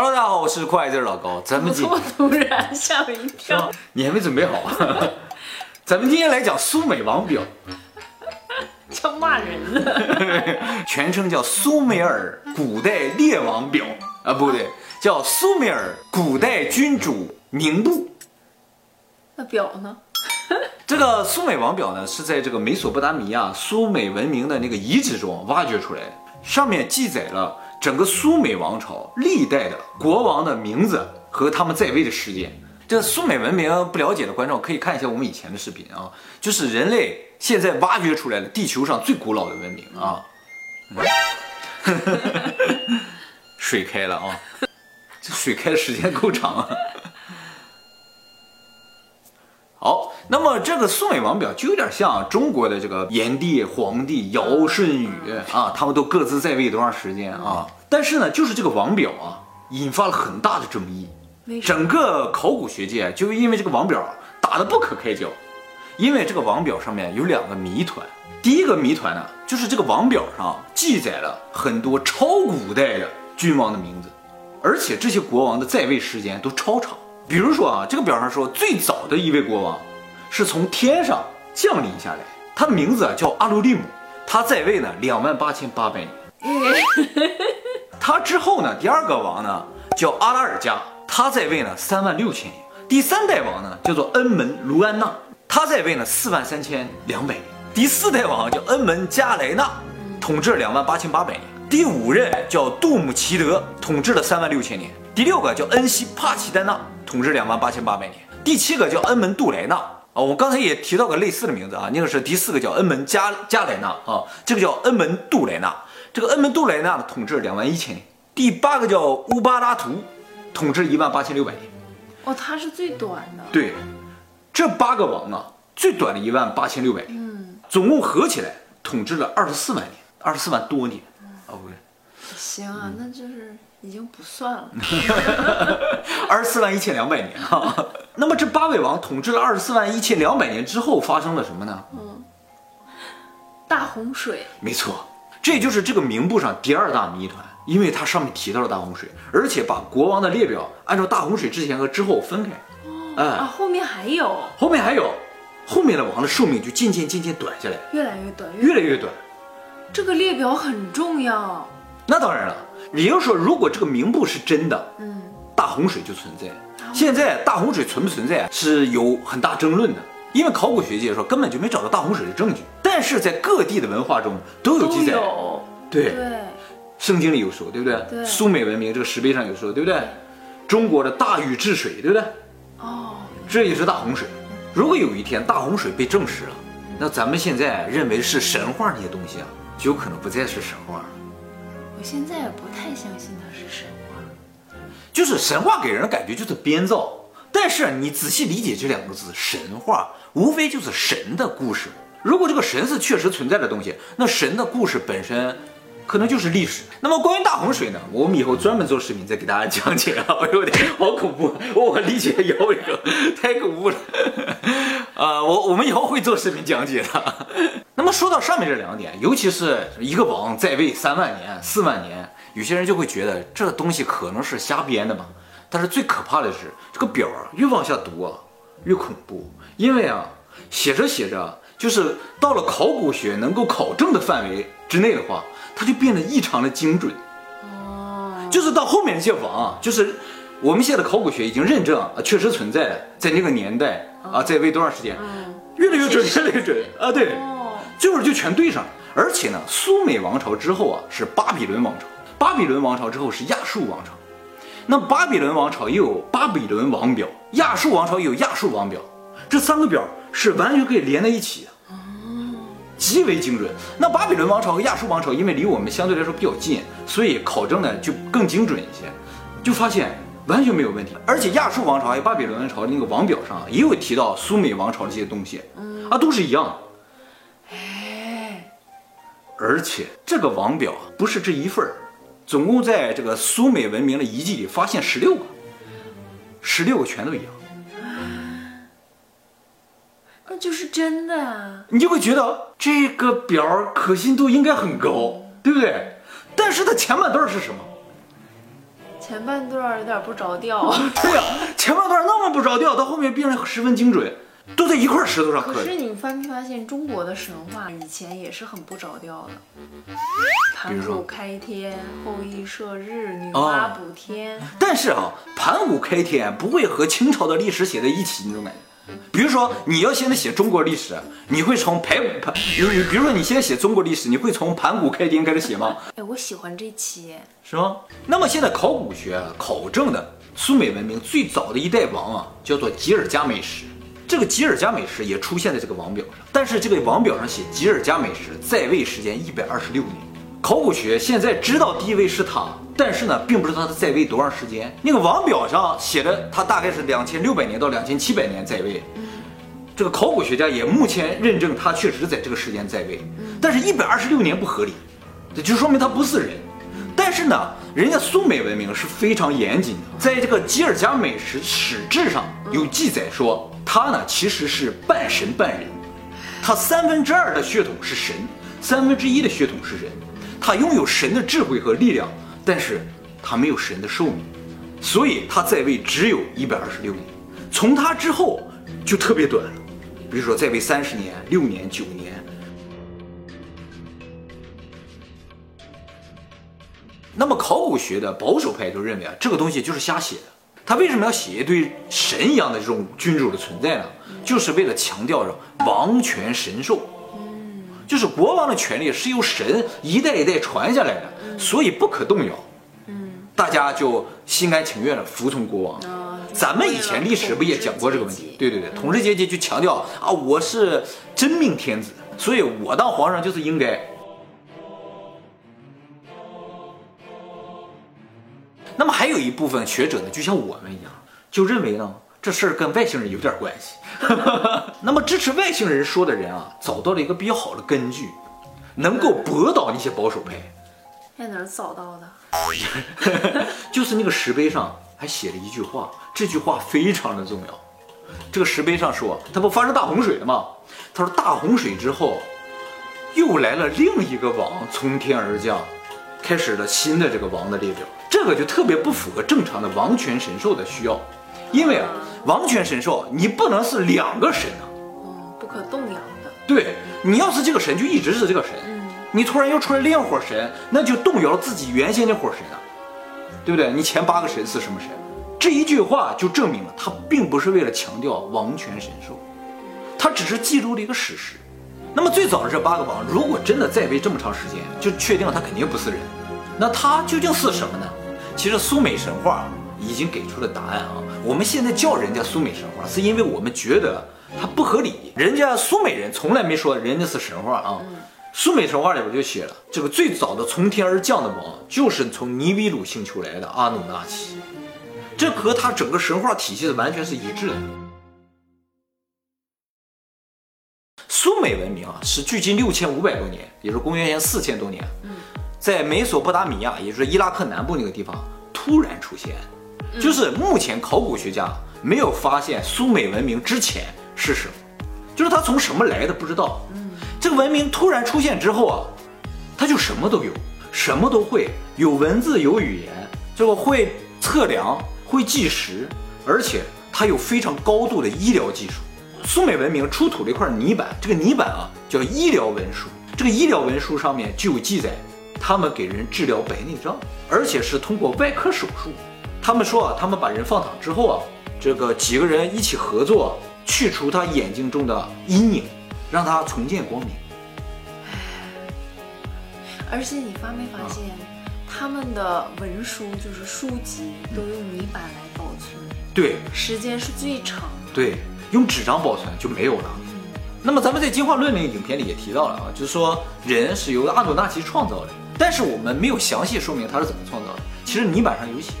Hello，大家好，我是酷爱字老高。咱们今这么突然，吓我一跳。你还没准备好啊？咱们今天来讲苏美王表，叫骂人了。全称叫苏美尔古代列王表啊，不对，叫苏美尔古代君主名簿。那表呢？这个苏美王表呢，是在这个美索不达米亚苏美文明的那个遗址中挖掘出来的，上面记载了整个苏美王朝历代的国王的名字和他们在位的时间。这苏美文明不了解的观众可以看一下我们以前的视频啊，就是人类现在挖掘出来的地球上最古老的文明啊。水开了啊，这水开的时间够长啊。好，那么这个苏美王表就有点像中国的这个炎帝、黄帝、尧舜禹啊，他们都各自在位多长时间啊？但是呢，就是这个王表啊，引发了很大的争议？整个考古学界就因为这个王表打得不可开交，因为这个王表上面有两个谜团。第一个谜团呢，就是这个王表上记载了很多超古代的君王的名字，而且这些国王的在位时间都超长。比如说啊，这个表上说最早的一位国王是从天上降临下来，他的名字啊叫阿鲁利姆，他在位呢两万八千八百年。他之后呢，第二个王呢叫阿拉尔加，他在位呢三万六千年。第三代王呢叫做恩门卢安娜，他在位呢四万三千两百年。第四代王叫恩门加莱纳，统治两万八千八百年。第五任叫杜姆齐德，统治了三万六千年。第六个叫恩西帕齐丹纳，统治两万八千八百年。第七个叫恩门杜莱纳啊，我刚才也提到个类似的名字啊，那个是第四个叫恩门加加莱纳啊，这个叫恩门杜莱纳。这个恩门杜莱纳呢，统治两万一千年。第八个叫乌巴拉图，统治一万八千六百年。哦，他是最短的。对，这八个王啊，最短的一万八千六百年，嗯，总共合起来统治了二十四万年，二十四万多年。啊，不对，行啊，那就是已经不算了。二十四万一千两百年哈。那么这八位王统治了二十四万一千两百年之后，发生了什么呢？嗯大洪水，没错，这就是这个名簿上第二大谜团，因为它上面提到了大洪水，而且把国王的列表按照大洪水之前和之后分开。哎啊，，后面还有，后面还有，后面的王的寿命就渐渐渐渐短下来，越来越短，越越来越短。这个列表很重要。那当然了，也就是说，如果这个名簿是真的，嗯，大洪水就存在。现在大洪水存不存在是有很大争论的，因为考古学界说根本就没找到大洪水的证据。但是在各地的文化中都有记载，有。对，对，圣经里有说，对不对？对苏美文明这个石碑上有说，对不对？中国的大禹治水，对不对？哦，这也是大洪水。如果有一天大洪水被证实了，那咱们现在认为是神话那些东西啊，就有可能不再是神话了。我现在也不太相信它是神话。就是神话给人的感觉就是编造，但是你仔细理解这两个字，神话无非就是神的故事。如果这个神是确实存在的东西，那神的故事本身可能就是历史。那么关于大洪水呢，我们以后专门做视频再给大家讲解啊。我有点好恐怖，我理解姚伟哥太恐怖了。啊，我我们以后会做视频讲解的。那么说到上面这两点，尤其是一个王在位三万年、四万年，有些人就会觉得这东西可能是瞎编的嘛。但是最可怕的是，这个表啊，越往下读啊，越恐怖，因为啊，写着写着，就是到了考古学能够考证的范围之内的话，它就变得异常的精准。哦，就是到后面这些王啊，就是我们现在的考古学已经认证啊，确实存在，在那个年代啊，在位多长时间，嗯，越来越准，越来越准啊，对。哦，最后就全对上了。而且呢，苏美王朝之后啊是巴比伦王朝，巴比伦王朝之后是亚述王朝。那巴比伦王朝也有巴比伦王表，亚述王朝也有亚述王表，这三个表是完全可以连在一起的，极为精准。那巴比伦王朝和亚述王朝因为离我们相对来说比较近，所以考证呢就更精准一些，就发现完全没有问题。而且亚述王朝还有巴比伦王朝的那个王表上也有提到苏美王朝这些东西，啊都是一样的。哎，而且这个王表啊不是这一份儿，总共在这个苏美文明的遗迹里发现十六个，十六个全都一样，那就是真的啊。你就会觉得这个表可信度应该很高，对不对？但是它前半段是什么？前半段有点不着调。对呀、前半段那么不着调，到后面变得十分精准，都在一块石头上。可是你发没发现，中国的神话以前也是很不着调的？盘古开天，后羿射日，女哦娲补天。但是啊，盘古开天不会和清朝的历史写在一起，你懂没？比如说，你要现在写中国历史，你会从盘盘，你你比如说你现在写中国历史，你会从盘古开天开始写吗？哎，我喜欢这期。是吗？那么现在考古学啊考证的苏美文明最早的一代王啊，叫做吉尔加美什。这个吉尔加美什也出现在这个王表上，但是这个王表上写吉尔加美什在位时间一百二十六年。考古学现在知道第一位是他，但是呢，并不知道他在位多长时间。那个王表上写的他大概是两千六百年到两千七百年在位。这个考古学家也目前认证他确实在这个时间在位，但是一百二十六年不合理，这就说明他不是人。但是呢，人家苏美文明是非常严谨的，在这个吉尔加美什史志上有记载说，他呢其实是半神半人，他三分之二的血统是神，三分之一的血统是人，他拥有神的智慧和力量，但是他没有神的寿命，所以他在位只有一百二十六年，从他之后就特别短了，比如说在位三十年、六年、九年。那么考古学的保守派就认为啊，这个东西就是瞎写的。他为什么要写一堆神一样的这种君主的存在呢？就是为了强调着王权神授，就是国王的权力是由神一代一代传下来的，所以不可动摇。大家就心甘情愿的服从国王。嗯咱们以前历史不也讲过这个问题？对对对，统治阶级就强调啊，我是真命天子，所以我当皇上就是应该。那么还有一部分学者呢，就像我们一样，就认为呢这事儿跟外星人有点关系。那么支持外星人说的人啊，找到了一个比较好的根据，能够驳倒那些保守派。在哪儿找到的？就是那个石碑上还写了一句话，这句话非常的重要。这个石碑上说，它不发生大洪水了吗？他说大洪水之后，又来了另一个王从天而降，开始了新的这个王的列表。这个就特别不符合正常的王权神授的需要，因为啊，王权神授你不能是两个神啊。嗯，不可动摇的。对你要是这个神，就一直是这个神。你突然又出来另一伙神，那就动摇自己原先那伙神啊，对不对？你前八个神是什么神？这一句话就证明了他并不是为了强调王权神授，他只是记录了一个史实。那么最早的这八个王，如果真的在位这么长时间，就确定了他肯定不是人。那他究竟是什么呢？其实苏美神话已经给出了答案啊。我们现在叫人家苏美神话，是因为我们觉得它不合理。人家苏美人从来没说人家是神话啊。苏美神话里边就写了，这个最早的从天而降的王，就是从尼比鲁星球来的阿努纳奇，这和他整个神话体系是完全是一致的。苏美文明啊，是距今六千五百多年，也就是公元前四千多年，在美索不达米亚，也就是伊拉克南部那个地方突然出现，就是目前考古学家没有发现苏美文明之前是什么，就是它从什么来的不知道。这个文明突然出现之后啊，它就什么都有，什么都会，有文字，有语言，这个会测量，会计时，而且它有非常高度的医疗技术。苏美文明出土了一块泥板，这个泥板啊叫医疗文书，这个医疗文书上面就有记载，他们给人治疗白内障，而且是通过外科手术。他们说啊，他们把人放躺之后啊，这个几个人一起合作，去除他眼睛中的阴影，让他重见光明。而且你发没发现，他们的文书就是书籍都用泥板来保存，对时间是最长的。对，用纸张保存就没有了。那么咱们在进化论那个影片里也提到了啊，就是说人是由阿努纳奇创造的，但是我们没有详细说明他是怎么创造的。其实泥板上有写，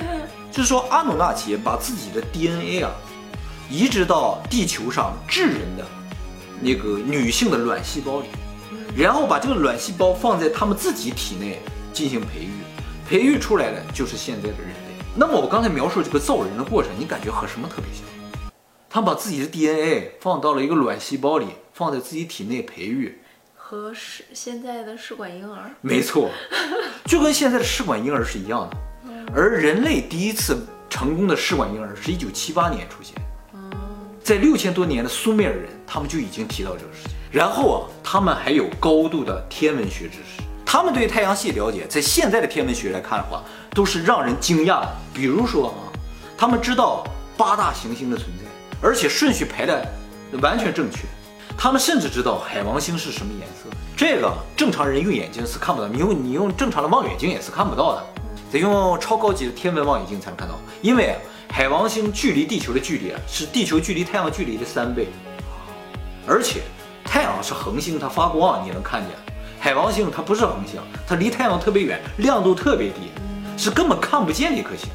就是说阿努纳奇把自己的 DNA 啊移植到地球上智人的那个女性的卵细胞里，然后把这个卵细胞放在他们自己体内进行培育，培育出来的就是现在的人类。那么我刚才描述这个造人的过程，你感觉和什么特别像？他把自己的 DNA 放到了一个卵细胞里，放在自己体内培育。和试现在的试管婴儿，没错，就跟现在的试管婴儿是一样的。而人类第一次成功的试管婴儿是一九七八年出现。嗯，在六千多年的苏美尔人，他们就已经提到这个事情。然后啊，他们还有高度的天文学知识，他们对太阳系了解，在现在的天文学来看的话，都是让人惊讶的。比如说啊，他们知道八大行星的存在，而且顺序排的完全正确。他们甚至知道海王星是什么颜色，这个正常人用眼睛是看不到，你用你用正常的望远镜也是看不到的，得用超高级的天文望远镜才能看到，因为海王星距离地球的距离啊是地球距离太阳距离的三倍，而且太阳是恒星，它发光你能看见，海王星它不是恒星，它离太阳特别远，亮度特别低，是根本看不见的一颗星。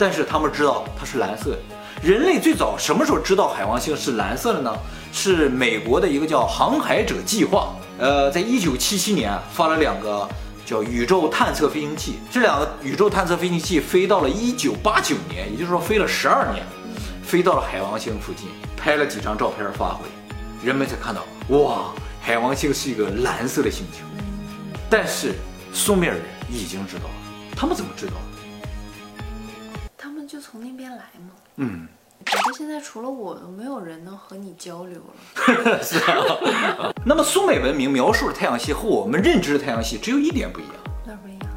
但是他们知道它是蓝色。人类最早什么时候知道海王星是蓝色的呢？是美国的一个叫航海者计划，呃，在一九七七年发了两个叫宇宙探测飞行器，这两个宇宙探测飞行器飞到了一九八九年，也就是说飞了十二年，飞到了海王星附近，拍了几张照片发回，人们才看到，哇，海王星是一个蓝色的星球。但是苏美尔人已经知道了，他们怎么知道的？从那边来吗。嗯，我觉得现在除了我，都没有人能和你交流了。是啊。那么苏美文明描述的太阳系和我们认知的太阳系只有一点不一样，那不一样。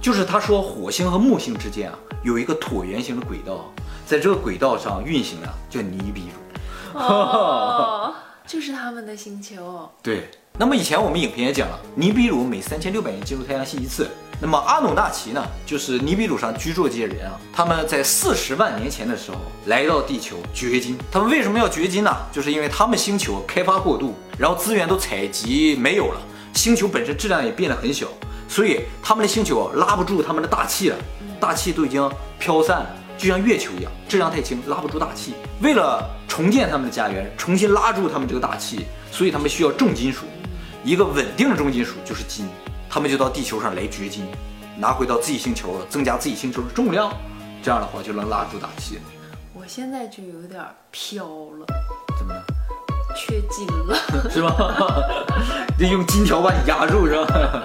就是他说火星和木星之间啊有一个椭圆形的轨道，在这个轨道上运行的叫尼比鲁。哦，就是他们的星球。对。那么以前我们影片也讲了，尼比鲁每三千六百年进入太阳系一次。那么阿努纳奇呢，就是尼比鲁上居住的这些人啊，他们在四十万年前的时候来到地球掘金。他们为什么要掘金呢？就是因为他们星球开发过度，然后资源都采集没有了，星球本身质量也变得很小，所以他们的星球拉不住他们的大气了，大气都已经飘散了，就像月球一样，质量太轻，拉不住大气。为了重建他们的家园，重新拉住他们这个大气，所以他们需要重金属。一个稳定的重金属就是金，他们就到地球上来掘金，拿回到自己星球，增加自己星球的重量，这样的话就能拉住大气。我现在就有点飘了，怎么了？缺金了。是吧？得用金条把你压住，是吧？